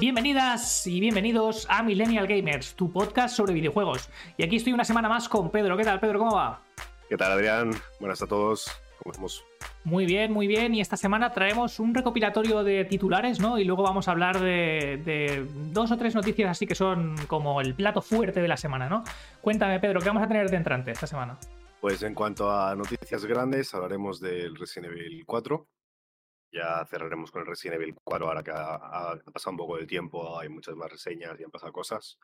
Bienvenidas y bienvenidos a Millennial Gamers, tu podcast sobre videojuegos. Y aquí estoy una semana más con Pedro. ¿Qué tal, Pedro? ¿Cómo va? ¿Qué tal, Adrián? Buenas a todos. ¿Cómo estamos? Muy bien, muy bien. Y esta semana traemos un recopilatorio de titulares, ¿no? Y luego vamos a hablar de, de, dos o tres noticias así que son como el plato fuerte de la semana, ¿no? Cuéntame, Pedro, ¿qué vamos a tener de entrante esta semana? Pues en cuanto a noticias grandes, hablaremos del Resident Evil 4, ya cerraremos con el Resident Evil 4 ahora que ha, pasado un poco de tiempo, hay muchas más reseñas y han pasado cosas.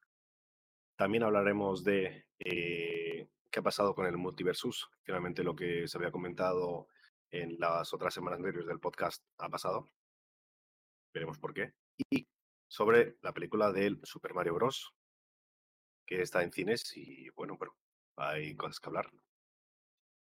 También hablaremos de eh, qué ha pasado con el Multiversus. Finalmente lo que se había comentado en las otras semanas anteriores del podcast ha pasado. Veremos por qué. Y sobre la película del Super Mario Bros. que está en cines y bueno, pero hay cosas que hablar.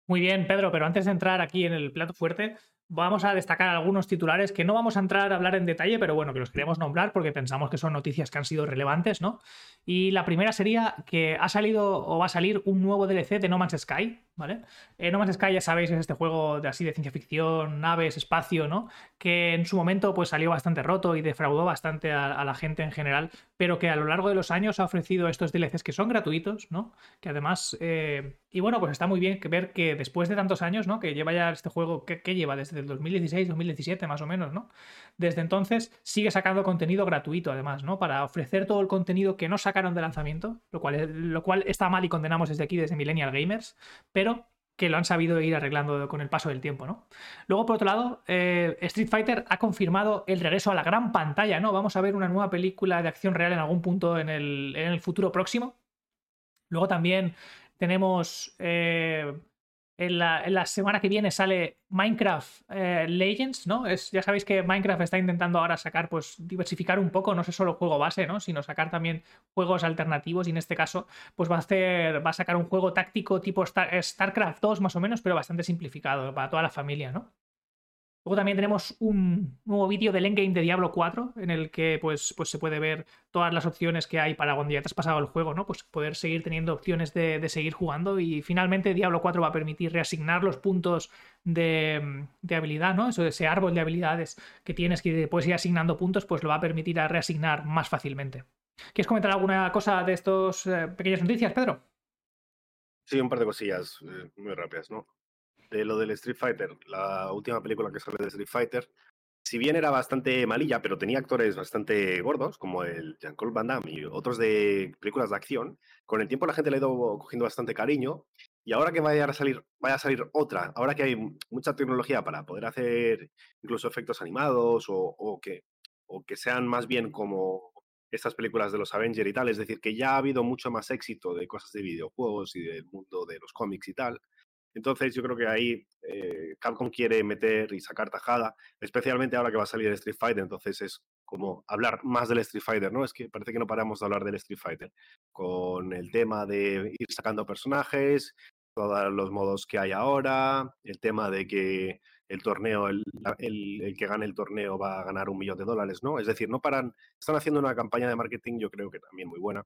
Muy bien, Pedro, pero antes de entrar aquí en el plato fuerte, Vamos a destacar algunos titulares que no vamos a entrar a hablar en detalle, pero bueno, que los queremos nombrar porque pensamos que son noticias que han sido relevantes, ¿no? Y la primera sería que ha salido o va a salir un nuevo DLC de No Man's Sky, ¿vale? Eh, no Man's Sky, ya sabéis, es este juego de así de ciencia ficción, naves, espacio, ¿no? Que en su momento pues salió bastante roto y defraudó bastante a, la gente en general, pero que a lo largo de los años ha ofrecido estos DLCs que son gratuitos, ¿no? Que además, eh, y bueno, pues está muy bien ver que después de tantos años, ¿no? Que lleva ya este juego, ¿qué, lleva? Desde el 2016, 2017 más o menos, ¿no? Desde entonces sigue sacando contenido gratuito además, ¿no? Para ofrecer todo el contenido que no sacaron de lanzamiento, lo cual, lo cual está mal y condenamos desde aquí, desde Millennial Gamers, pero que lo han sabido ir arreglando con el paso del tiempo, ¿no? Luego, por otro lado, eh, Street Fighter ha confirmado el regreso a la gran pantalla, ¿no? Vamos a ver una nueva película de acción real en algún punto en el, futuro próximo. Luego también tenemos eh, en la, semana que viene sale Minecraft eh, Legends, ¿no? Es, ya sabéis que Minecraft está intentando ahora sacar, pues, diversificar un poco, no sé solo juego base, ¿no? Sino sacar también juegos alternativos y en este caso, pues va a hacer, va a sacar un juego táctico tipo StarCraft 2 más o menos, pero bastante simplificado para toda la familia, ¿no? Luego también tenemos un nuevo vídeo del endgame de Diablo 4, en el que pues, pues se puede ver todas las opciones que hay para cuando ya te has pasado el juego, ¿no? Pues poder seguir teniendo opciones de, seguir jugando. Y finalmente Diablo 4 va a permitir reasignar los puntos de, habilidad, ¿no? Eso, ese árbol de habilidades que tienes que puedes ir asignando puntos, pues lo va a permitir a reasignar más fácilmente. ¿Quieres comentar alguna cosa de estos eh, pequeñas noticias, Pedro? Sí, un par de cosillas eh, muy rápidas, ¿no? De lo del Street Fighter, la última película que sale de Street Fighter, si bien era bastante malilla, pero tenía actores bastante gordos, como el Jean-Claude Van Damme y otros de películas de acción, con el tiempo la gente le ha ido cogiendo bastante cariño. Y ahora que vaya a salir, vaya a salir otra, ahora que hay mucha tecnología para poder hacer incluso efectos animados o, que, o que sean más bien como estas películas de los Avengers y tal, es decir, que ya ha habido mucho más éxito de cosas de videojuegos y del mundo de los cómics y tal, entonces yo creo que ahí eh, Capcom quiere meter y sacar tajada, especialmente ahora que va a salir el Street Fighter, entonces es como hablar más del Street Fighter, ¿no? Es que parece que no paramos de hablar del Street Fighter, con el tema de ir sacando personajes, todos los modos que hay ahora, el tema de que el torneo, el, el, que gane el torneo va a ganar un millón de dólares, ¿no? Es decir, no paran, están haciendo una campaña de marketing, yo creo que también muy buena.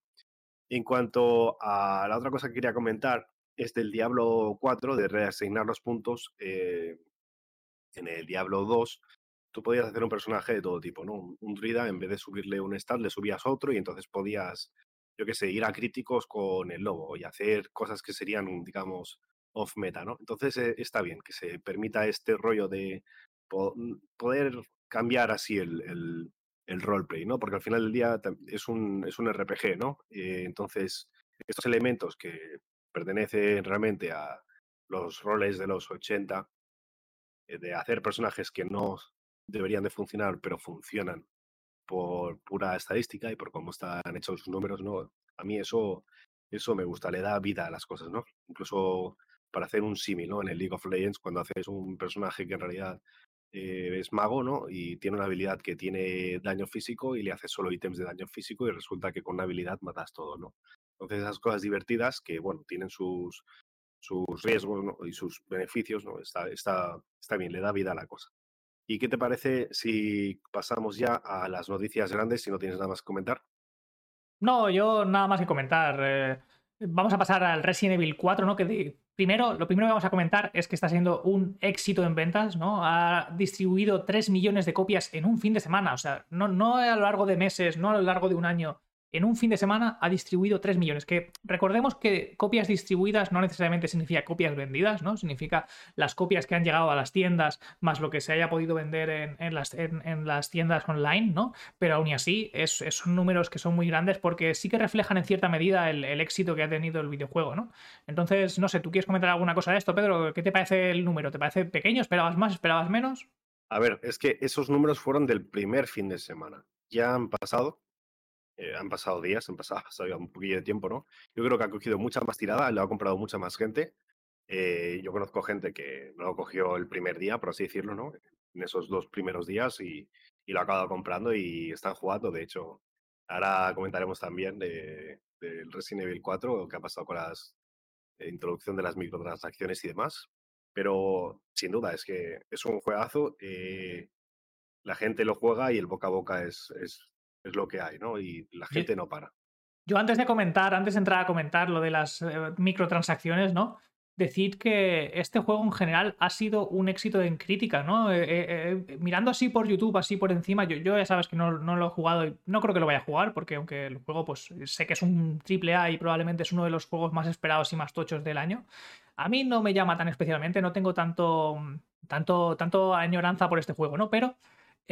En cuanto a la otra cosa que quería comentar, es del Diablo 4, de reasignar los puntos. Eh, en el Diablo 2, tú podías hacer un personaje de todo tipo, ¿no? Un, druida, en vez de subirle un stat, le subías otro y entonces podías, yo qué sé, ir a críticos con el lobo y hacer cosas que serían, digamos, off meta, ¿no? Entonces eh, está bien que se permita este rollo de mm, poder cambiar así el, el, el, roleplay, ¿no? Porque al final del día es un, es un RPG, ¿no? Eh, entonces, estos elementos que pertenece realmente a los roles de los 80, eh, de hacer personajes que no deberían de funcionar, pero funcionan por pura estadística y por cómo están hechos sus números, ¿no? A mí eso, eso me gusta, le da vida a las cosas, ¿no? Incluso para hacer un símil, ¿no? En el League of Legends, cuando haces un personaje que en realidad eh, es mago, ¿no? Y tiene una habilidad que tiene daño físico y le haces solo ítems de daño físico y resulta que con una habilidad matas todo, ¿no? Entonces esas cosas divertidas que, bueno, tienen sus, sus riesgos y sus beneficios, ¿no? Está, está, está bien, le da vida a la cosa. ¿Y qué te parece si pasamos ya a las noticias grandes, si no tienes nada más que comentar? No, yo nada más que comentar. Eh, vamos a pasar al Resident Evil 4, ¿no? Que primero, lo primero que vamos a comentar es que está siendo un éxito en ventas, ¿no? Ha distribuido 3 millones de copias en un fin de semana, o sea, no, no a lo largo de meses, no a lo largo de un año, en un fin de semana ha distribuido 3 millones. Que recordemos que copias distribuidas no necesariamente significa copias vendidas, ¿no? Significa las copias que han llegado a las tiendas más lo que se haya podido vender en, las, en, las, tiendas online, ¿no? Pero aún así es, son números que son muy grandes porque sí que reflejan en cierta medida el, éxito que ha tenido el videojuego, ¿no? Entonces, no sé, ¿tú quieres comentar alguna cosa de esto, Pedro? ¿Qué te parece el número? ¿Te parece pequeño? ¿Esperabas más? ¿Esperabas menos? A ver, es que esos números fueron del primer fin de semana. Ya han pasado eh, han pasado días, han pasado, un poquillo de tiempo, ¿no? Yo creo que ha cogido mucha más tirada, lo ha comprado mucha más gente. Eh, yo conozco gente que no lo cogió el primer día, por así decirlo, ¿no? En esos dos primeros días y, lo ha acabado comprando y están jugando. De hecho, ahora comentaremos también del de, Resident Evil 4, qué ha pasado con la eh, introducción de las microtransacciones y demás. Pero sin duda, es que es un juegazo. la gente lo juega y el boca a boca es, es es lo que hay, ¿no? Y la gente no para. Yo antes de comentar, antes de entrar a comentar lo de las eh, microtransacciones, ¿no? Decir que este juego en general ha sido un éxito en crítica, ¿no? Eh, eh, mirando así por YouTube, así por encima, yo, yo ya sabes que no, lo he jugado y no creo que lo vaya a jugar, porque aunque el juego, pues sé que es un triple A y probablemente es uno de los juegos más esperados y más tochos del año, a mí no me llama tan especialmente, no tengo tanto, tanto, tanto añoranza por este juego, ¿no? Pero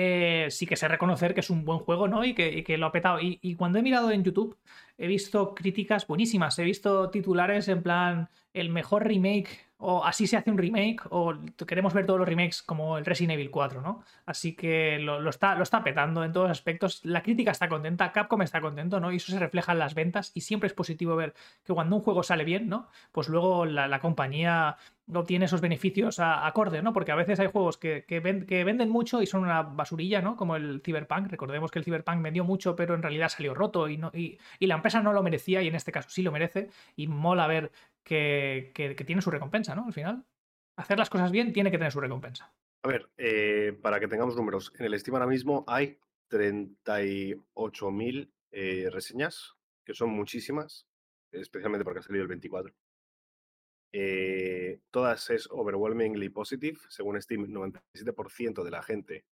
eh, sí que sé reconocer que es un buen juego, ¿no? Y que, lo ha petado. Y, cuando he mirado en YouTube, he visto críticas buenísimas. He visto titulares en plan el mejor remake, o así se hace un remake, o queremos ver todos los remakes como el Resident Evil 4, ¿no? Así que lo, está, lo está petando en todos aspectos. La crítica está contenta, Capcom está contento, ¿no? Y eso se refleja en las ventas. Y siempre es positivo ver que cuando un juego sale bien, ¿no? Pues luego la compañía obtiene esos beneficios a, acorde, ¿no? Porque a veces hay juegos que, que, venden mucho y son una basurilla, ¿no? Como el Cyberpunk. Recordemos que el Cyberpunk vendió mucho, pero en realidad salió roto y, no, y, la empresa no lo merecía y en este caso sí lo merece. Y mola ver que, tiene su recompensa, ¿no? Al final, hacer las cosas bien tiene que tener su recompensa. A ver, eh, para que tengamos números, en el Steam ahora mismo hay 38.000 eh, reseñas, que son muchísimas, especialmente porque ha salido el 24. Eh, todas es overwhelmingly positive. Según Steam, 97% de la gente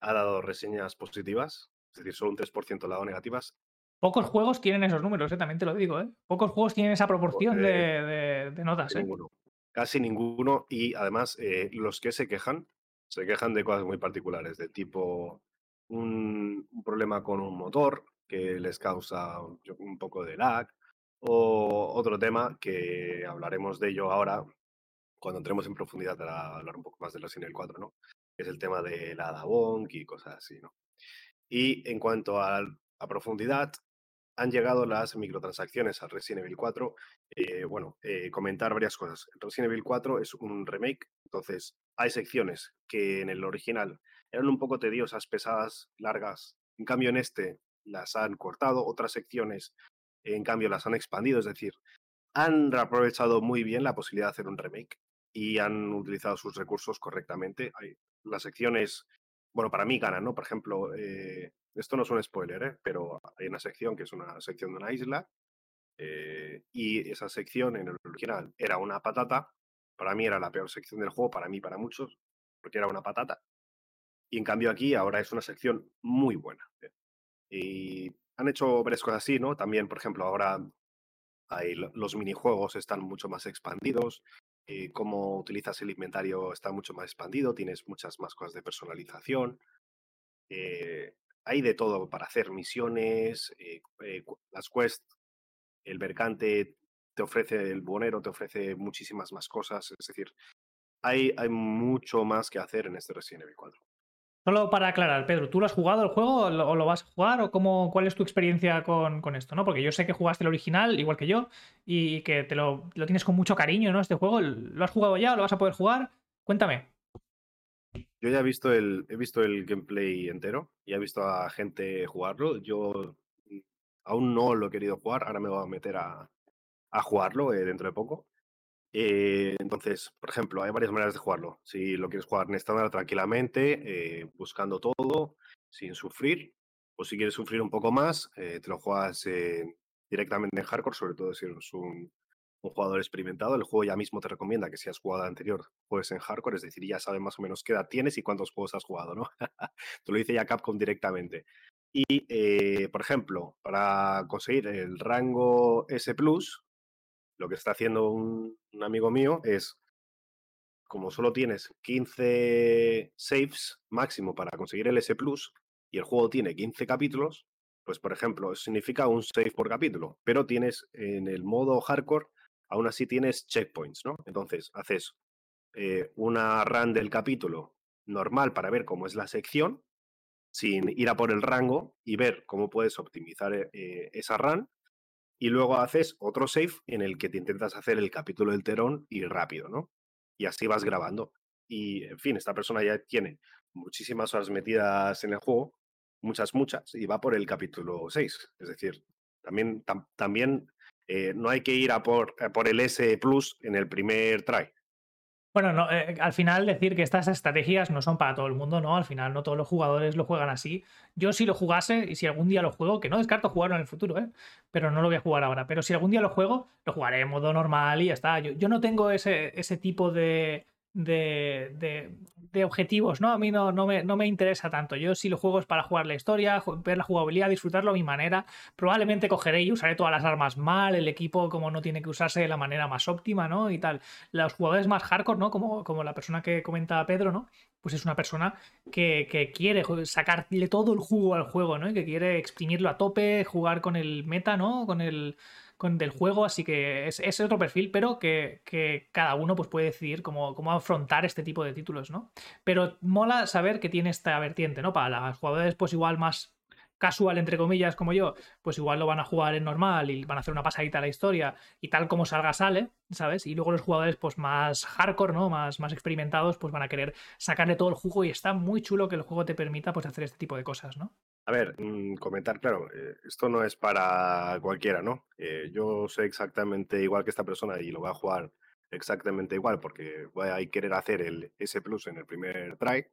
ha dado reseñas positivas, es decir, solo un 3% ha dado negativas. Pocos juegos tienen esos números, ¿eh? también te lo digo. ¿eh? Pocos juegos tienen esa proporción de, notas. Casi ninguno. Casi ninguno. Y además, los que se quejan, se quejan de cosas muy particulares, de tipo un, un problema con un motor que les causa un poco de lag, o otro tema que hablaremos de ello ahora, cuando entremos en profundidad para hablar un poco más de Resident Evil 4, ¿no? Que es el tema de la Dabonk y cosas así, ¿no? Y en cuanto a, profundidad, han llegado las microtransacciones al Resident Evil 4. Eh, bueno, eh, comentar varias cosas. Resident Evil 4 es un remake, entonces hay secciones que en el original eran un poco tediosas, pesadas, largas. En cambio, en este las han cortado. Otras secciones en cambio las han expandido, es decir, han aprovechado muy bien la posibilidad de hacer un remake y han utilizado sus recursos correctamente. Hay, las secciones, bueno, para mí ganan, ¿no? Por ejemplo, eh, esto no es un spoiler, ¿eh? pero hay una sección que es una sección de una isla eh, y esa sección en el original era una patata. Para mí era la peor sección del juego, para mí, para muchos, porque era una patata. Y en cambio aquí ahora es una sección muy buena. Y han hecho varias cosas así, ¿no? También, por ejemplo, ahora hay, los minijuegos están mucho más expandidos, eh, cómo utilizas el inventario está mucho más expandido, tienes muchas más cosas de personalización. Eh, hay de todo para hacer misiones, eh, las quests, el mercante te ofrece, el bonero te ofrece muchísimas más cosas, es decir, hay, hay mucho más que hacer en este Resident Evil 4. Solo para aclarar, Pedro, ¿tú lo has jugado el juego o lo, vas a jugar o cómo, cuál es tu experiencia con, esto? ¿no? Porque yo sé que jugaste el original, igual que yo, y que te lo, tienes con mucho cariño, ¿no? Este juego, ¿lo has jugado ya o lo vas a poder jugar? Cuéntame. Yo ya he visto el, he visto el gameplay entero, y he visto a gente jugarlo. Yo aún no lo he querido jugar, ahora me voy a meter a, jugarlo eh, dentro de poco. Eh, entonces, por ejemplo, hay varias maneras de jugarlo. Si lo quieres jugar en estándar tranquilamente, eh, buscando todo, sin sufrir, o si quieres sufrir un poco más, te lo juegas directamente en hardcore, sobre todo si eres un, un jugador experimentado, el juego ya mismo te recomienda que si has jugado anterior, juegues en hardcore, es decir, ya sabes más o menos qué edad tienes y cuántos juegos has jugado, ¿no? te lo dice ya Capcom directamente. Y, eh, por ejemplo, para conseguir el rango S, lo que está haciendo un, un amigo mío es como solo tienes 15 saves máximo para conseguir el S Plus y el juego tiene 15 capítulos, pues por ejemplo, significa un save por capítulo, pero tienes en el modo hardcore, aún así tienes checkpoints, ¿no? Entonces, haces eh, una run del capítulo normal para ver cómo es la sección, sin ir a por el rango y ver cómo puedes optimizar eh, esa run. Y luego haces otro save en el que te intentas hacer el capítulo del terón y rápido, ¿no? y así vas grabando. Y, en fin, esta persona ya tiene muchísimas horas metidas en el juego, muchas, muchas, y va por el capítulo 6. Es decir, también, también eh, no hay que ir a por, por el S Plus en el primer try. Bueno, no, eh, al final decir que estas estrategias no son para todo el mundo, ¿no? Al final no todos los jugadores lo juegan así. Yo si lo jugase y si algún día lo juego, que no descarto jugarlo en el futuro, ¿eh? Pero no lo voy a jugar ahora. Pero si algún día lo juego, lo jugaré en modo normal y ya está. Yo, yo no tengo ese, ese tipo de, de, de, objetivos, ¿no? A mí no, no, me, no, me, interesa tanto. Yo si lo juego es para jugar la historia, ver la jugabilidad, disfrutarlo a mi manera. Probablemente cogeré y usaré todas las armas mal, el equipo como no tiene que usarse de la manera más óptima, ¿no? Y tal. Los jugadores más hardcore, ¿no? Como, como la persona que comentaba Pedro, ¿no? Pues es una persona que, que, quiere sacarle todo el jugo al juego, ¿no? Y que quiere exprimirlo a tope, jugar con el meta, ¿no? Con el con, del juego, así que es, otro perfil, pero que, cada uno pues, puede decidir cómo, cómo, afrontar este tipo de títulos, ¿no? Pero mola saber que tiene esta vertiente, ¿no? Para los jugadores, pues igual más casual, entre comillas, como yo, pues igual lo van a jugar en normal y van a hacer una pasadita a la historia y tal como salga sale, ¿sabes? Y luego los jugadores pues más hardcore, ¿no? Más, más experimentados, pues van a querer sacarle todo el jugo y está muy chulo que el juego te permita pues hacer este tipo de cosas, ¿no? A ver, mm, comentar, claro, eh, esto no es para cualquiera, ¿no? Eh, yo sé exactamente igual que esta persona y lo voy a jugar exactamente igual porque voy a querer hacer el S Plus en el primer try.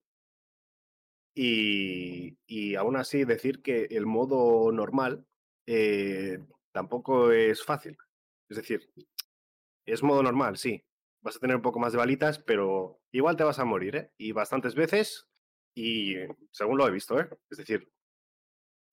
Y, y aún así decir que el modo normal eh, tampoco es fácil. Es decir, es modo normal, sí. Vas a tener un poco más de balitas, pero igual te vas a morir, ¿eh? Y bastantes veces, y según lo he visto, ¿eh? Es decir,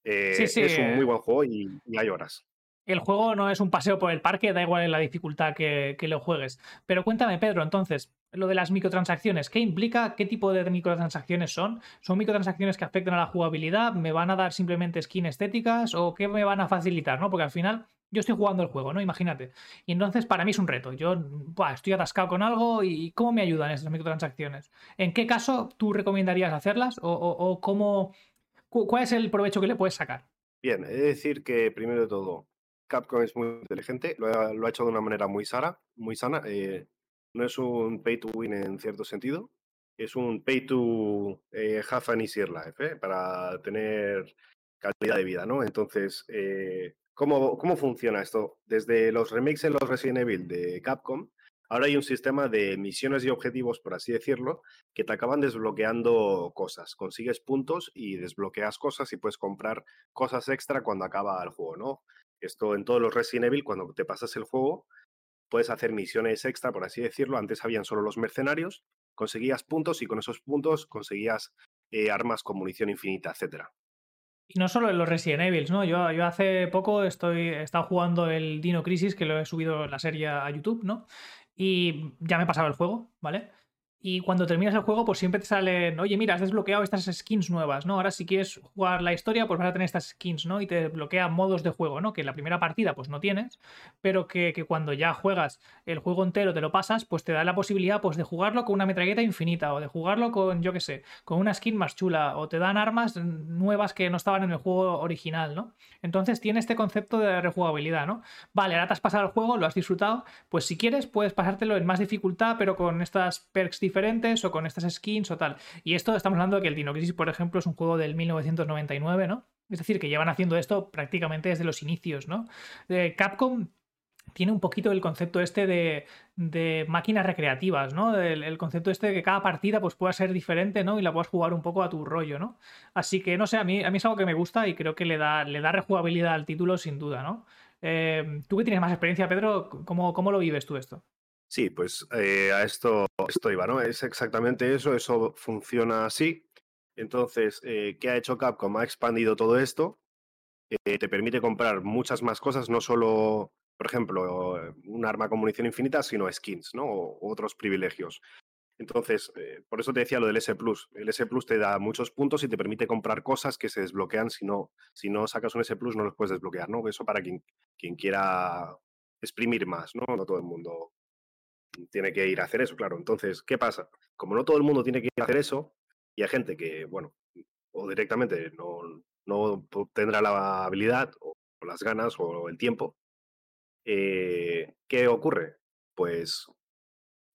eh, es un muy buen juego y, hay horas. El juego no es un paseo por el parque, da igual en la dificultad que, lo juegues. Pero cuéntame, Pedro, entonces, lo de las microtransacciones, ¿qué implica? ¿Qué tipo de microtransacciones son? ¿Son microtransacciones que afectan a la jugabilidad? ¿Me van a dar simplemente skin estéticas? ¿O qué me van a facilitar? ¿no? Porque al final yo estoy jugando el juego, ¿no? Imagínate. Y entonces para mí es un reto. Yo estoy atascado con algo y ¿cómo me ayudan esas microtransacciones? ¿En qué caso tú recomendarías hacerlas? o cómo, ¿Cuál es el provecho que le puedes sacar? Bien, he de decir que primero de todo, Capcom es muy inteligente, lo ha, hecho de una manera muy sana, muy sana. Eh, no es un pay to win en cierto sentido, es un pay to eh, have an easier life, ¿eh? para tener calidad de vida, ¿no? Entonces, eh, ¿cómo, ¿cómo funciona esto? Desde los remakes en los Resident Evil de Capcom, Ahora hay un sistema de misiones y objetivos, por así decirlo, que te acaban desbloqueando cosas. Consigues puntos y desbloqueas cosas y puedes comprar cosas extra cuando acaba el juego, ¿no? Esto en todos los Resident Evil, cuando te pasas el juego, puedes hacer misiones extra, por así decirlo. Antes habían solo los mercenarios, conseguías puntos y con esos puntos conseguías eh, armas con munición infinita, etcétera. Y no solo en los Resident Evil, ¿no? Yo, yo hace poco estoy, he estado jugando el Dino Crisis, que lo he subido en la serie a YouTube, ¿no? y ya me pasaba el juego, ¿vale? Y cuando terminas el juego, pues siempre te salen, oye, mira, has desbloqueado estas skins nuevas, ¿no? Ahora si quieres jugar la historia, pues vas a tener estas skins, ¿no? Y te desbloquea modos de juego, ¿no? Que en la primera partida, pues no tienes, pero que, cuando ya juegas el juego entero, te lo pasas, pues te da la posibilidad, pues de jugarlo con una metralleta infinita, o de jugarlo con, yo qué sé, con una skin más chula, o te dan armas nuevas que no estaban en el juego original, ¿no? Entonces tiene este concepto de rejugabilidad, ¿no? Vale, ahora te has pasado el juego, lo has disfrutado, pues si quieres puedes pasártelo en más dificultad, pero con estas perks diferentes o con estas skins o tal. Y esto estamos hablando de que el Dino Crisis, por ejemplo, es un juego del 1999, ¿no? Es decir, que llevan haciendo esto prácticamente desde los inicios, ¿no? Eh, Capcom tiene un poquito el concepto este de, máquinas recreativas, ¿no? El, concepto este de que cada partida pues, pueda ser diferente, ¿no? Y la puedas jugar un poco a tu rollo, ¿no? Así que, no sé, a mí, a mí es algo que me gusta y creo que le da, le da rejugabilidad al título sin duda, ¿no? Eh, tú que tienes más experiencia, Pedro, ¿cómo, cómo lo vives tú esto? Sí, pues eh, a esto, esto iba, ¿no? Es exactamente eso, eso funciona así. Entonces, eh, ¿qué ha hecho Capcom? Ha expandido todo esto, te permite comprar muchas más cosas, no solo, por ejemplo, un arma con munición infinita, sino skins, ¿no? O otros privilegios. Entonces, eh, por eso te decía lo del S Plus. El S Plus te da muchos puntos y te permite comprar cosas que se desbloquean si no, si no sacas un S Plus no los puedes desbloquear, ¿no? Eso para quien, quien quiera exprimir más, ¿no? No todo el mundo tiene que ir a hacer eso, claro. Entonces, ¿qué pasa? Como no todo el mundo tiene que ir a hacer eso, y hay gente que, bueno, o directamente no, no tendrá la habilidad o, las ganas o el tiempo, eh, ¿qué ocurre? Pues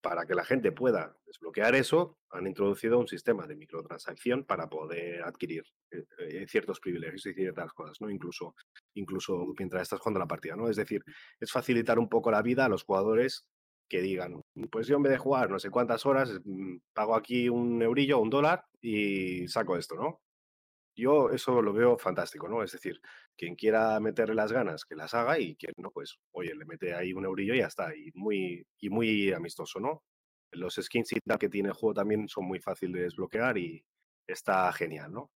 para que la gente pueda desbloquear eso, han introducido un sistema de microtransacción para poder adquirir eh, eh, ciertos privilegios y ciertas cosas, ¿no? Incluso, incluso mientras estás jugando la partida, ¿no? Es decir, es facilitar un poco la vida a los jugadores que digan, pues yo en vez de jugar no sé cuántas horas, mm, pago aquí un eurillo, un dólar y saco esto, ¿no? Yo eso lo veo fantástico, ¿no? Es decir, quien quiera meterle las ganas, que las haga y quien no, pues, oye, le mete ahí un eurillo y ya está. Y muy, y muy amistoso, ¿no? Los skins y tal que tiene el juego también son muy fáciles de desbloquear y está genial, ¿no?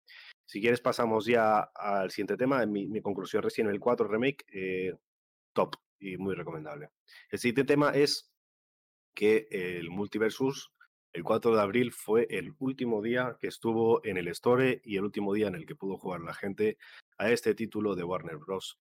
Si quieres pasamos ya al siguiente tema. Mi, mi conclusión recién el 4 Remake, eh, top y muy recomendable. El siguiente tema es que el Multiversus el 4 de abril fue el último día que estuvo en el Store y el último día en el que pudo jugar la gente a este título de Warner Bros.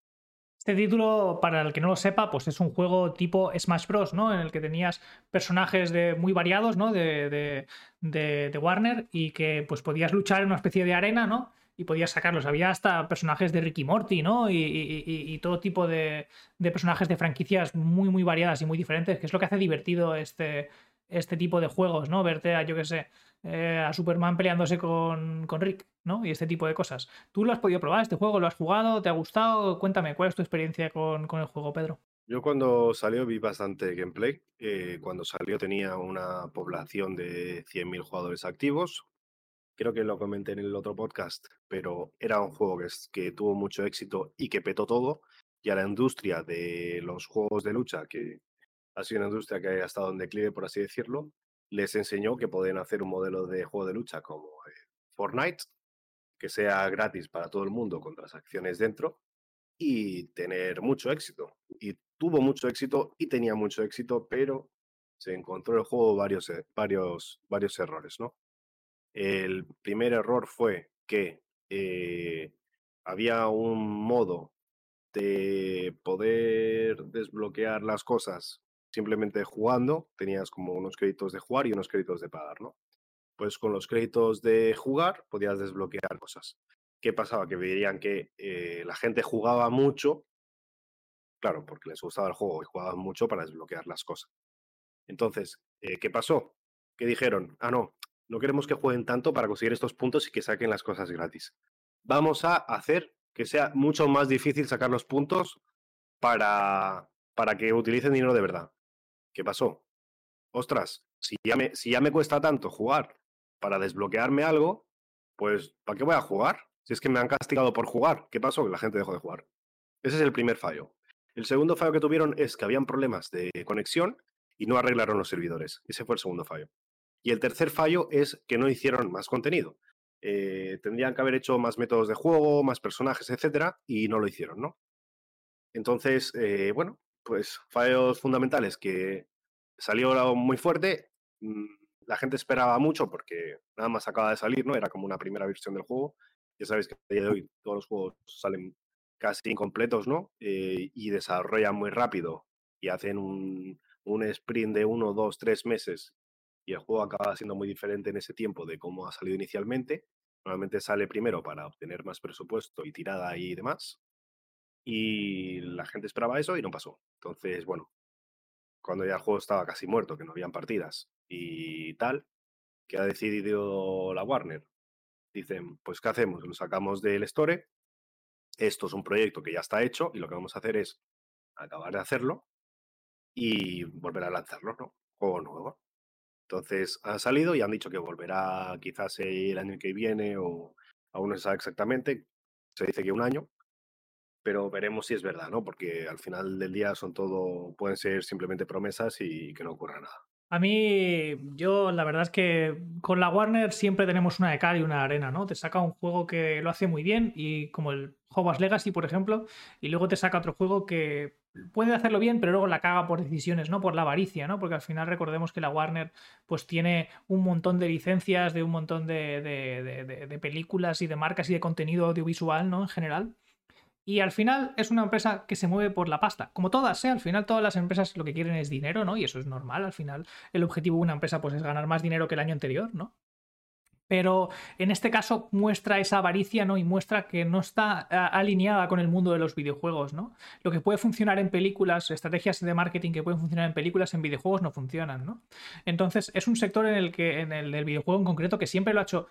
Este título, para el que no lo sepa, pues es un juego tipo Smash Bros, ¿no? En el que tenías personajes de, muy variados, ¿no? De, de, Warner y que pues podías luchar en una especie de arena, ¿no? Y podías sacarlos. Había hasta personajes de Ricky Morty, ¿no? Y, todo tipo de, personajes de franquicias muy, muy variadas y muy diferentes, que es lo que hace divertido este, este tipo de juegos, ¿no? Verte a, yo qué sé, eh, a Superman peleándose con, con, Rick, ¿no? Y este tipo de cosas. ¿Tú lo has podido probar este juego? ¿Lo has jugado? ¿Te ha gustado? Cuéntame, ¿cuál es tu experiencia con, con el juego, Pedro? Yo cuando salió vi bastante gameplay. Eh, cuando salió tenía una población de 100.000 jugadores activos. Creo que lo comenté en el otro podcast, pero era un juego que, que tuvo mucho éxito y que petó todo. Y a la industria de los juegos de lucha, que ha sido una industria que ha estado en declive, por así decirlo, les enseñó que pueden hacer un modelo de juego de lucha como eh, Fortnite, que sea gratis para todo el mundo con transacciones dentro y tener mucho éxito. Y tuvo mucho éxito y tenía mucho éxito, pero se encontró el juego varios, eh, varios, varios errores, ¿no? El primer error fue que eh, había un modo de poder desbloquear las cosas simplemente jugando, tenías como unos créditos de jugar y unos créditos de pagar, ¿no? Pues con los créditos de jugar podías desbloquear cosas. ¿Qué pasaba? Que veían que eh, la gente jugaba mucho, claro, porque les gustaba el juego y jugaban mucho para desbloquear las cosas. Entonces, eh, ¿qué pasó? Que dijeron, ah, no, no queremos que jueguen tanto para conseguir estos puntos y que saquen las cosas gratis. Vamos a hacer que sea mucho más difícil sacar los puntos para, para que utilicen dinero de verdad. ¿Qué pasó? Ostras, si ya, me, si ya me cuesta tanto jugar para desbloquearme algo, pues ¿para qué voy a jugar? Si es que me han castigado por jugar. ¿Qué pasó? Que la gente dejó de jugar. Ese es el primer fallo. El segundo fallo que tuvieron es que habían problemas de conexión y no arreglaron los servidores. Ese fue el segundo fallo. Y el tercer fallo es que no hicieron más contenido. Eh, tendrían que haber hecho más métodos de juego, más personajes, etcétera, y no lo hicieron, ¿no? Entonces, eh, bueno, pues fallos fundamentales que salió muy fuerte. Mm, la gente esperaba mucho porque nada más acaba de salir, ¿no? Era como una primera versión del juego. Ya sabéis que a día de hoy todos los juegos salen casi incompletos, ¿no? Eh, y desarrollan muy rápido y hacen un, un sprint de uno, dos, tres meses y el juego acaba siendo muy diferente en ese tiempo de cómo ha salido inicialmente. Normalmente sale primero para obtener más presupuesto y tirada y demás. Y la gente esperaba eso y no pasó. Entonces, bueno, cuando ya el juego estaba casi muerto, que no habían partidas y tal, que ha decidido la Warner. Dicen, pues ¿qué hacemos? Lo sacamos del store. Esto es un proyecto que ya está hecho y lo que vamos a hacer es acabar de hacerlo y volver a lanzarlo, ¿no? Juego nuevo. Entonces ha salido y han dicho que volverá quizás el año que viene o aún no se sabe exactamente. Se dice que un año, pero veremos si es verdad, ¿no? Porque al final del día son todo, pueden ser simplemente promesas y que no ocurra nada. A mí, yo la verdad es que con la Warner siempre tenemos una de cal y una de arena, ¿no? Te saca un juego que lo hace muy bien y como el Hogwarts Legacy, por ejemplo, y luego te saca otro juego que puede hacerlo bien, pero luego la caga por decisiones, ¿no? Por la avaricia, ¿no? Porque al final recordemos que la Warner pues tiene un montón de licencias de un montón de, de, de películas y de marcas y de contenido audiovisual, ¿no? En general. Y al final es una empresa que se mueve por la pasta. Como todas, ¿eh? Al final todas las empresas lo que quieren es dinero, ¿no? Y eso es normal. Al final el objetivo de una empresa pues es ganar más dinero que el año anterior, ¿no? Pero en este caso muestra esa avaricia, ¿no? Y muestra que no está alineada con el mundo de los videojuegos, ¿no? Lo que puede funcionar en películas, estrategias de marketing que pueden funcionar en películas, en videojuegos no funcionan, ¿no? Entonces, es un sector en el que, en el del videojuego en concreto, que siempre lo ha hecho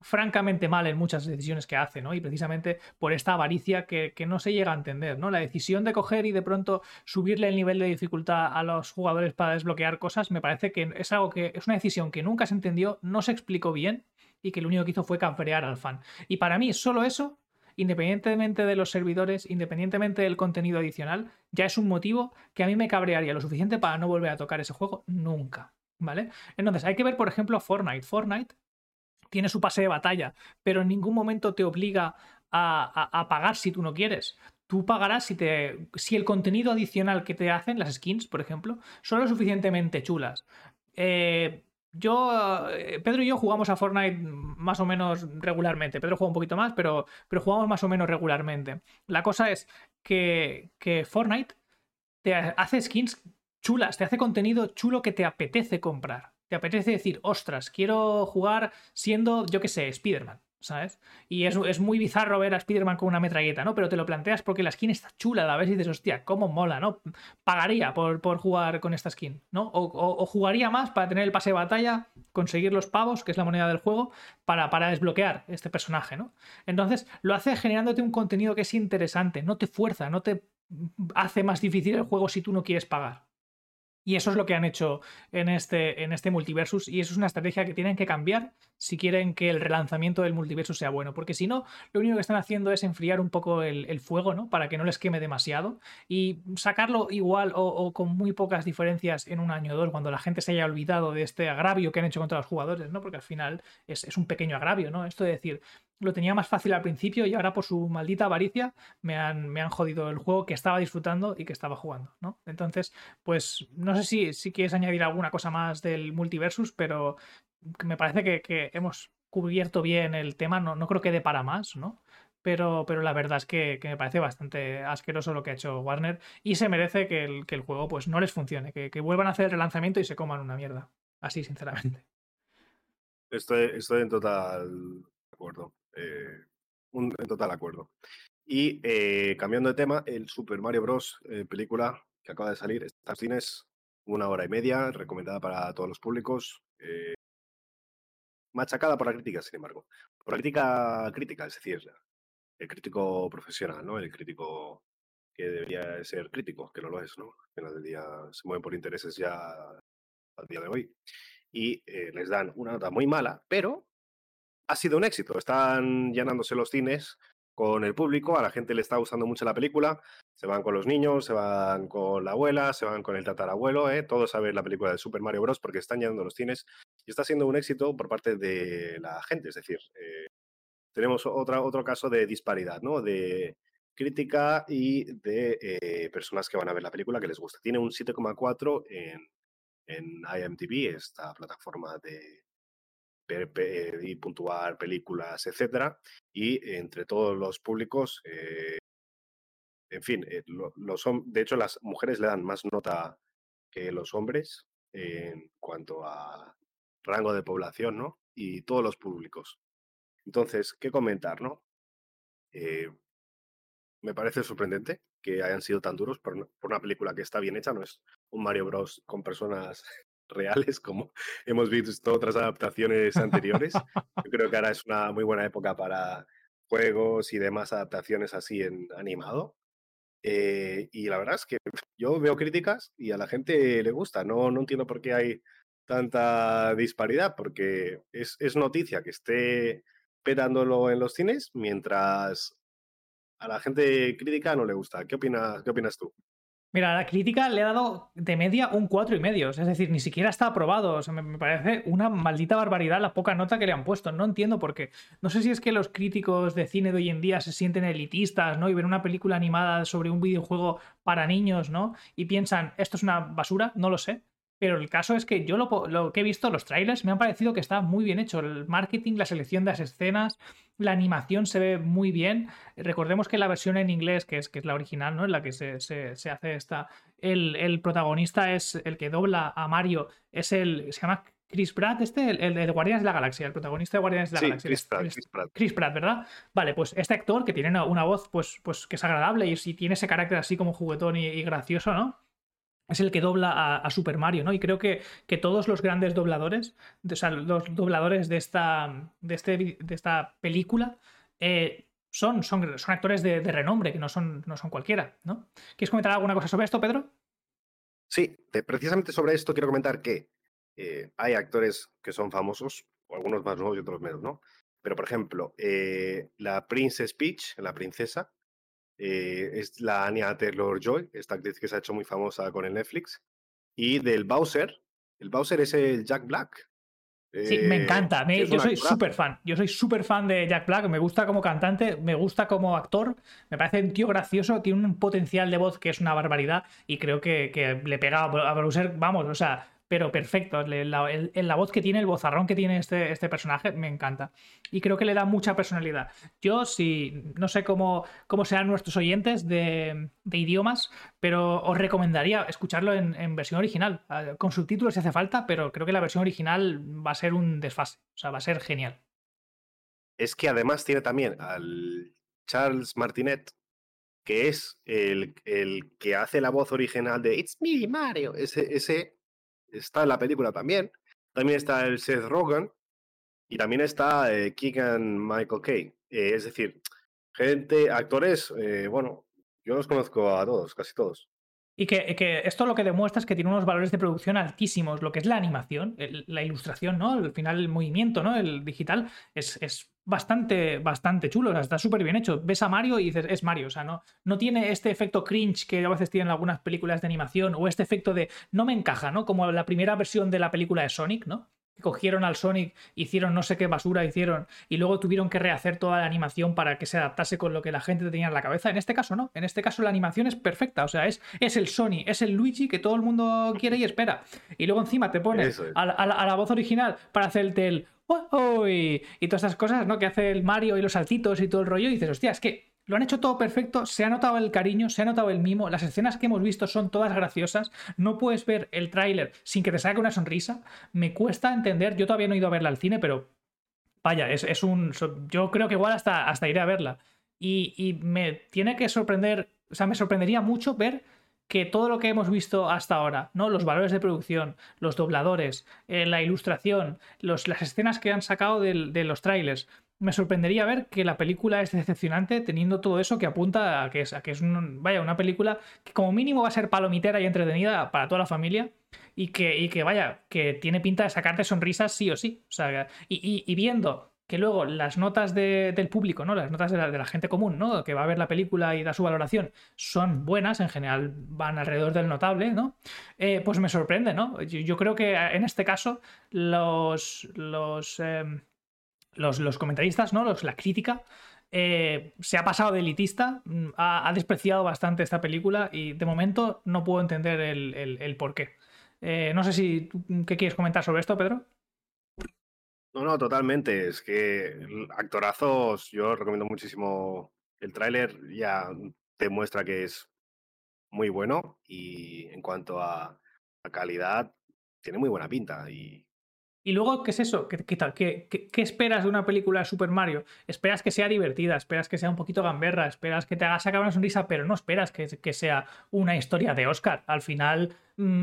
francamente mal en muchas decisiones que hace, ¿no? Y precisamente por esta avaricia que, que no se llega a entender, ¿no? La decisión de coger y de pronto subirle el nivel de dificultad a los jugadores para desbloquear cosas, me parece que es algo que es una decisión que nunca se entendió, no se explicó bien y que lo único que hizo fue canfrear al fan. Y para mí, solo eso, independientemente de los servidores, independientemente del contenido adicional, ya es un motivo que a mí me cabrearía lo suficiente para no volver a tocar ese juego nunca. ¿Vale? Entonces, hay que ver, por ejemplo, Fortnite. Fortnite tiene su pase de batalla, pero en ningún momento te obliga a, pagar si tú no quieres. Tú pagarás si, te, si el contenido adicional que te hacen, las skins, por ejemplo, son lo suficientemente chulas. Eh, yo, eh, Pedro y yo jugamos a Fortnite más o menos regularmente. Pedro juega un poquito más, pero, pero jugamos más o menos regularmente. La cosa es que, que Fortnite te hace skins chulas, te hace contenido chulo que te apetece comprar. Te apetece decir, ostras, quiero jugar siendo, yo qué sé, Spider-Man. ¿Sabes? Y es, es, muy bizarro ver a Spider-Man con una metralleta, ¿no? Pero te lo planteas porque la skin está chula la vez y dices, hostia, cómo mola, ¿no? Pagaría por, por jugar con esta skin, ¿no? O, jugaría más para tener el pase de batalla, conseguir los pavos, que es la moneda del juego, para, para desbloquear este personaje, ¿no? Entonces, lo hace generándote un contenido que es interesante, no te fuerza, no te hace más difícil el juego si tú no quieres pagar. Y eso es lo que han hecho en este, en este multiversus. Y eso es una estrategia que tienen que cambiar si quieren que el relanzamiento del multiversus sea bueno. Porque si no, lo único que están haciendo es enfriar un poco el, fuego, ¿no? Para que no les queme demasiado. Y sacarlo igual o, con muy pocas diferencias en un año o dos, cuando la gente se haya olvidado de este agravio que han hecho contra los jugadores, ¿no? Porque al final es, es un pequeño agravio, ¿no? Esto de decir, lo tenía más fácil al principio y ahora por su maldita avaricia me han, me han jodido el juego que estaba disfrutando y que estaba jugando, ¿no? Entonces, pues no sé si, si quieres añadir alguna cosa más del multiversus, pero me parece que, hemos cubierto bien el tema, no, no creo que dé para más, ¿no? Pero, pero, la verdad es que, me parece bastante asqueroso lo que ha hecho Warner y se merece que el, que el juego pues no les funcione, que, que, vuelvan a hacer el relanzamiento y se coman una mierda. Así, sinceramente. Estoy, estoy en total acuerdo. Eh, un, en total acuerdo. Y eh, cambiando de tema, el Super Mario Bros. Eh, película que acaba de salir, está cines, una hora y media, recomendada para todos los públicos. Machacada por la crítica, sin embargo. Por la crítica crítica, es decir, el crítico profesional, ¿no? El crítico que debería ser crítico, que no lo es, ¿no? Al final del día se mueven por intereses ya al día de hoy. Y les dan una nota muy mala, pero ha sido un éxito. Están llenándose los cines con el público, a la gente le está gustando mucho la película, se van con los niños, se van con la abuela, se van con el tatarabuelo, ¿eh? todos a ver la película de Super Mario Bros. porque están llenando los cines y está siendo un éxito por parte de la gente, es decir, eh, tenemos otra, otro caso de disparidad, ¿no? De crítica y de eh, personas que van a ver la película que les gusta. Tiene un 7,4 en, en IMDb, esta plataforma de, y puntuar películas, etcétera, y entre todos los públicos, eh, en fin, eh, de hecho las mujeres le dan más nota que los hombres en cuanto a rango de población, ¿no? Y todos los públicos. Entonces, ¿qué comentar, no? Eh, me parece sorprendente que hayan sido tan duros por, por, una película que está bien hecha, no es un Mario Bros. con personas reales, como hemos visto otras adaptaciones anteriores. Yo creo que ahora es una muy buena época para juegos y demás adaptaciones así en animado. Eh, y la verdad es que yo veo críticas y a la gente le gusta. No, no entiendo por qué hay tanta disparidad, porque es, es noticia que esté petándolo en los cines, mientras a la gente crítica no le gusta. ¿Qué opinas, qué opinas tú? Mira, la crítica le ha dado de media un cuatro y medio. Es decir, ni siquiera está aprobado. O sea, me, parece una maldita barbaridad la poca nota que le han puesto. No entiendo por qué. No sé si es que los críticos de cine de hoy en día se sienten elitistas, ¿no? Y ven una película animada sobre un videojuego para niños, ¿no? Y piensan, esto es una basura. No lo sé. Pero el caso es que yo lo, que he visto, los trailers, me han parecido que está muy bien hecho. El marketing, la selección de las escenas, la animación se ve muy bien. Recordemos que la versión en inglés, que es, que es la original, ¿no? En la que se, hace esta. El, protagonista es el que dobla a Mario, es el. Se llama Chris Pratt, este, el, de Guardianes de la Galaxia, el protagonista de Guardianes de la Galaxia. Chris Pratt, Chris, Pratt. Chris Pratt, ¿verdad? Vale, pues este actor que tiene una, voz pues, pues que es agradable y, si tiene ese carácter así como juguetón y gracioso, ¿no? Es el que dobla a, Super Mario, ¿no? Y creo que, que todos los grandes dobladores, o sea, los dobladores de esta, de este, de esta película, eh, son, son, son, actores de, renombre, que no son, no son cualquiera, ¿no? ¿Quieres comentar alguna cosa sobre esto, Pedro? Sí, precisamente sobre esto quiero comentar que eh, hay actores que son famosos, algunos más nuevos y otros menos, ¿no? Pero, por ejemplo, eh, la Princess Peach, la princesa, eh, es la Anya Taylor Joy, esta actriz que se ha hecho muy famosa con el Netflix. Y del Bowser, el Bowser es el Jack Black. Sí, me eh, encanta. yo soy súper fan. Yo soy súper fan de Jack Black. Me gusta como cantante, me gusta como actor. Me parece un tío gracioso. Tiene un potencial de voz que es una barbaridad. Y creo que, que le pega a Bowser, vamos, o sea, pero perfecto. La, voz que tiene, el vozarrón que tiene este, este, personaje, me encanta. Y creo que le da mucha personalidad. Yo, sí, no sé cómo, cómo serán nuestros oyentes de, idiomas, pero os recomendaría escucharlo en, versión original, ah, con subtítulos si hace falta, pero creo que la versión original va a ser un desfase. O sea, va a ser genial. Es que además tiene también al Charles Martinet, que es el, el, que hace la voz original de It's me, Mario. Ese, ese está en la película también. También está el Seth Rogen y también está eh, Keegan Michael Kay. Eh, es decir, gente, actores, eh, bueno, yo los conozco a todos, casi todos. Y que, esto lo que demuestra es que tiene unos valores de producción altísimos. Lo que es la animación, la ilustración, ¿no? Al final el movimiento, ¿no? El digital es, es bastante, bastante chulo. O sea, está súper bien hecho. Ves a Mario y dices, es Mario. O sea, no, no tiene este efecto cringe que a veces tienen algunas películas de animación o este efecto de no me encaja, ¿no? Como la primera versión de la película de Sonic, ¿no? cogieron al Sonic, hicieron no sé qué basura hicieron y luego tuvieron que rehacer toda la animación para que se adaptase con lo que la gente tenía en la cabeza. En este caso no, en este caso la animación es perfecta, o sea, es, es el Sony, es el Luigi que todo el mundo quiere y espera. Y luego encima te pones a, la, voz original para hacerte el... Y todas esas cosas, ¿no? Que hace el Mario y los saltitos y todo el rollo y dices, hostia, es que lo han hecho todo perfecto, se ha notado el cariño, se ha notado el mimo, las escenas que hemos visto son todas graciosas, no puedes ver el tráiler sin que te saque una sonrisa, me cuesta entender, yo todavía no he ido a verla al cine, pero vaya, es, un... Yo creo que igual hasta, hasta iré a verla. Y, me tiene que sorprender, o sea, me sorprendería mucho ver que todo lo que hemos visto hasta ahora, ¿no? Los valores de producción, los dobladores, eh, la ilustración, las escenas que han sacado de los trailers, me sorprendería ver que la película es decepcionante teniendo todo eso que apunta a que es, que es vaya, una película que como mínimo va a ser palomitera y entretenida para toda la familia y que, y que vaya, que tiene pinta de sacarte sonrisas sí o sí. O sea, y, viendo que luego las notas del público, ¿no? Las notas de la, gente común, ¿no? Que va a ver la película y da su valoración, son buenas, en general van alrededor del notable, ¿no? Eh, pues me sorprende, ¿no? Yo, creo que en este caso los, los em, los, comentaristas, ¿no? Los, la crítica. Eh, se ha pasado de elitista, mm, ha, despreciado bastante esta película y de momento no puedo entender el, el, por qué. Eh, no sé si qué quieres comentar sobre esto, Pedro. No, no, totalmente. Es que actorazos, yo recomiendo muchísimo el tráiler, ya te muestra que es muy bueno y en cuanto a, calidad, tiene muy buena pinta y luego, ¿qué es eso? ¿Qué, qué, esperas de una película de Super Mario? Esperas que sea divertida, esperas que sea un poquito gamberra, esperas que te haga sacar una sonrisa, pero no esperas que, sea una historia de Oscar. Al final,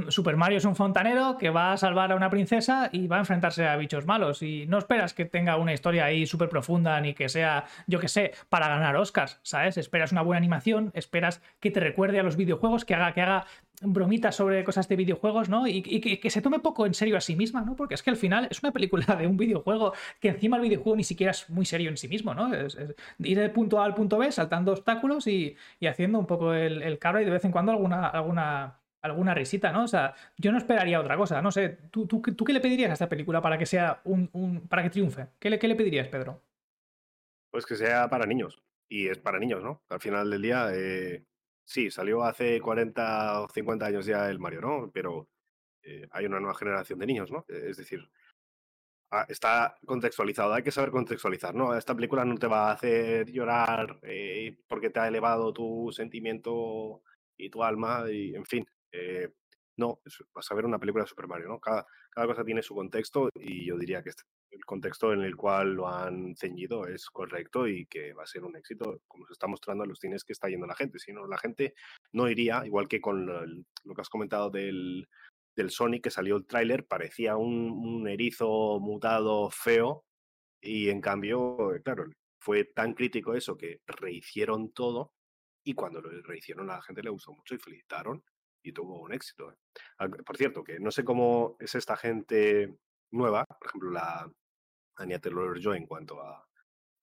Super Mario es un fontanero que va a salvar a una princesa y va a enfrentarse a bichos malos. Y no esperas que tenga una historia ahí súper profunda ni que sea, yo qué sé, para ganar Oscars, ¿sabes? Esperas una buena animación, esperas que te recuerde a los videojuegos, que haga, que haga bromitas sobre cosas de videojuegos, ¿no? Y, que, se tome poco en serio a sí misma, ¿no? Porque es que al final es una película de un videojuego que encima el videojuego ni siquiera es muy serio en sí mismo, ¿no? Es, ir del punto A al punto B saltando obstáculos y, haciendo un poco el, el cabra y de vez en cuando alguna, alguna, alguna risita, ¿no? O sea, yo no esperaría otra cosa, no sé. ¿Tú, tú, qué le pedirías a esta película para que sea un, para que triunfe? ¿Qué le, ¿Qué le pedirías, Pedro? Pues que sea para niños. Y es para niños, ¿no? Al final del día, eh, sí, salió hace 40 o 50 años ya el Mario, ¿no? Pero eh, hay una nueva generación de niños, ¿no? Es decir, ah, está contextualizado, hay que saber contextualizar, ¿no? Esta película no te va a hacer llorar eh, porque te ha elevado tu sentimiento y tu alma, y en fin. No, vas a ver una película de Super Mario, ¿no? Cada, cada cosa tiene su contexto y yo diría que este el contexto en el cual lo han ceñido es correcto y que va a ser un éxito, como se está mostrando en los cines que está yendo la gente. Si no, la gente no iría, igual que con lo, que has comentado del, del Sonic, que salió el tráiler, parecía un, erizo mutado feo y en cambio, claro, fue tan crítico eso que rehicieron todo y cuando lo rehicieron a la gente le gustó mucho y felicitaron y tuvo un éxito. Por cierto, que no sé cómo es esta gente nueva, por ejemplo, la, Anya Taylor-Joy en cuanto a,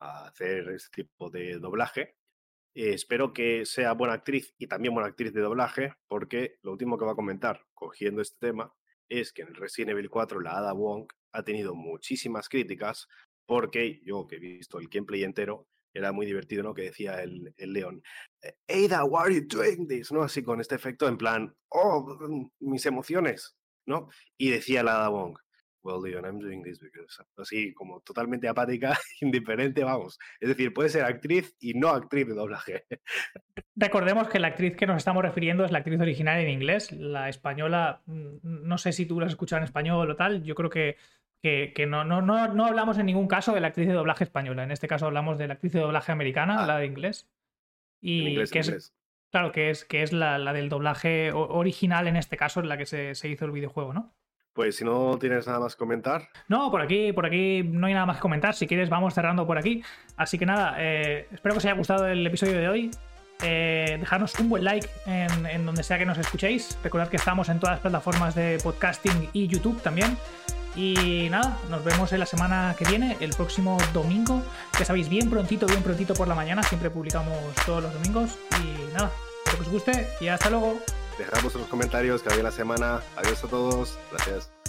hacer este tipo de doblaje. Eh, espero que sea buena actriz y también buena actriz de doblaje, porque lo último que va a comentar, cogiendo este tema, es que en Resident Evil 4 la Ada Wong ha tenido muchísimas críticas, porque yo que he visto el gameplay entero, era muy divertido, ¿no? Que decía el, el león, Ada, why are you doing this? ¿No? Así con este efecto en plan, oh, mm, mis emociones, ¿no? Y decía la Ada Wong, well, Leon, I'm doing this because... Así como totalmente apática, indiferente, vamos. Es decir, puede ser actriz y no actriz de doblaje. Recordemos que la actriz que nos estamos refiriendo es la actriz original en inglés. La española, mm, no sé si tú la has escuchado en español o tal, yo creo que, que, no, no, no, no, hablamos en ningún caso de la actriz de doblaje española. En este caso hablamos de la actriz de doblaje americana, ah. la de inglés. Y que es, Claro, que es, que es la, la, del doblaje original en este caso, en la que se, se hizo el videojuego, ¿no? Pues si no tienes nada más que comentar. No, por aquí, por aquí no hay nada más que comentar. Si quieres, vamos cerrando por aquí. Así que nada, eh, espero que os haya gustado el episodio de hoy. Eh, un buen like en, donde sea que nos escuchéis. Recordad que estamos en todas las plataformas de podcasting y YouTube también. Y nada, nos vemos en la semana que viene, el próximo domingo. Ya sabéis, bien prontito, bien prontito por la mañana. Siempre publicamos todos los domingos. Y nada, espero que os guste y hasta luego. Dejad vuestros comentarios que había la semana. Adiós a todos. Gracias.